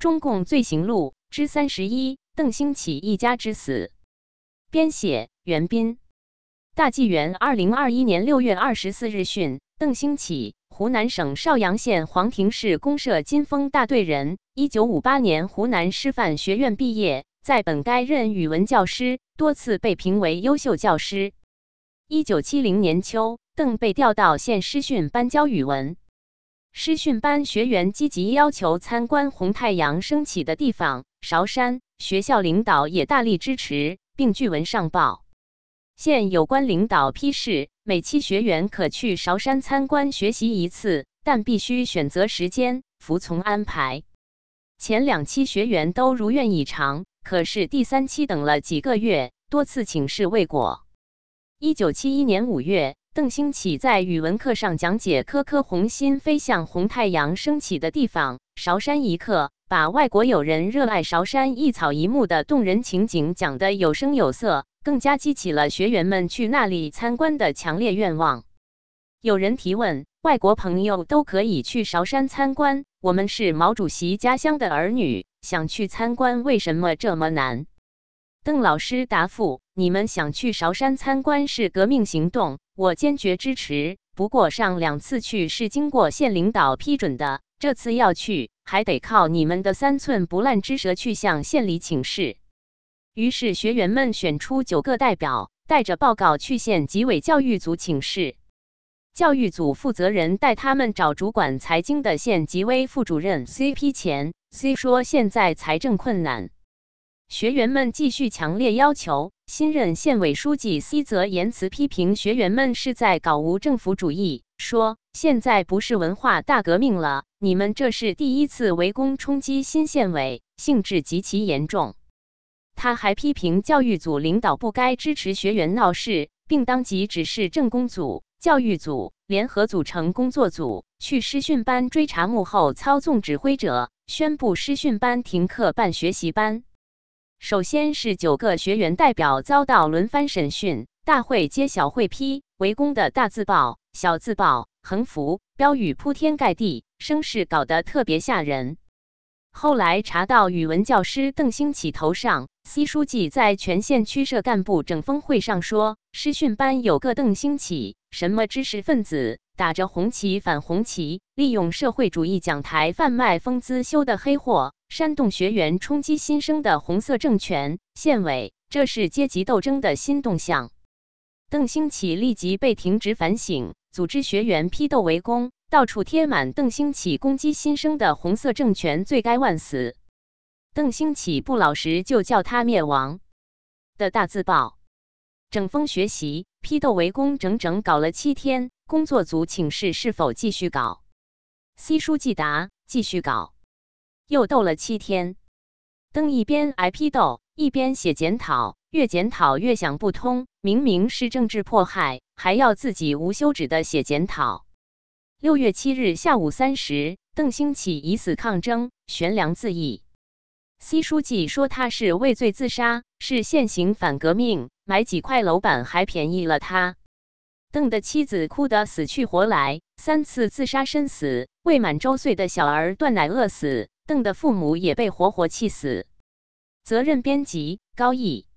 中共罪行录之三十一：邓兴起一家之死。编写：袁斌。大纪元二零二一年六月二十四日讯：邓兴起，湖南省邵阳县黄庭市公社金丰大队人，一九五八年湖南师范学院毕业，在本该任语文教师，多次被评为优秀教师。一九七零年秋，邓被调到县师训班教语文。师训班学员积极要求参观红太阳升起的地方韶山，学校领导也大力支持，并据文上报。县有关领导批示，每期学员可去韶山参观学习一次，但必须选择时间，服从安排。前两期学员都如愿以偿，可是第三期等了几个月，多次请示未果。一九七一年五月。邓兴起在语文课上讲解“颗颗红心飞向红太阳升起的地方韶山”一课，把外国友人热爱韶山一草一木的动人情景讲得有声有色，更加激起了学员们去那里参观的强烈愿望。有人提问：外国朋友都可以去韶山参观，我们是毛主席家乡的儿女，想去参观，为什么这么难？邓老师答复：你们想去韶山参观是革命行动。我坚决支持，不过上两次去是经过县领导批准的，这次要去还得靠你们的三寸不烂之舌去向县里请示。于是学员们选出九个代表，带着报告去县纪委教育组请示。教育组负责人带他们找主管财经的县纪委副主任 C P 钱，C 说现在财政困难。学员们继续强烈要求。新任县委书记 C 则言辞批评学员们是在搞无政府主义，说现在不是文化大革命了，你们这是第一次围攻冲击新县委，性质极其严重。他还批评教育组领导不该支持学员闹事，并当即指示政工组、教育组联合组成工作组，去师训班追查幕后操纵指挥者，宣布师训班停课办学习班。首先是九个学员代表遭到轮番审讯，大会揭晓会批，围攻的大字报、小字报、横幅、标语铺天盖地，声势搞得特别吓人。后来查到语文教师邓兴起头上，C 书记在全县区社干部整风会上说，师训班有个邓兴起，什么知识分子，打着红旗反红旗，利用社会主义讲台贩卖风姿修的黑货。煽动学员冲击新生的红色政权，县委这是阶级斗争的新动向。邓兴起立即被停职反省，组织学员批斗围攻，到处贴满“邓兴起攻击新生的红色政权，罪该万死”。邓兴起不老实，就叫他灭亡的大字报。整风学习批斗围攻，整整搞了七天。工作组请示是否继续搞，C 书记答：继续搞。又斗了七天，邓一边挨批斗，一边写检讨，越检讨越想不通。明明是政治迫害，还要自己无休止的写检讨。六月七日下午三时，邓兴起以死抗争，悬梁自缢。C 书记说他是畏罪自杀，是现行反革命，买几块楼板还便宜了他。邓的妻子哭得死去活来，三次自杀身死，未满周岁的小儿断奶饿死。邓的父母也被活活气死。责任编辑：高毅。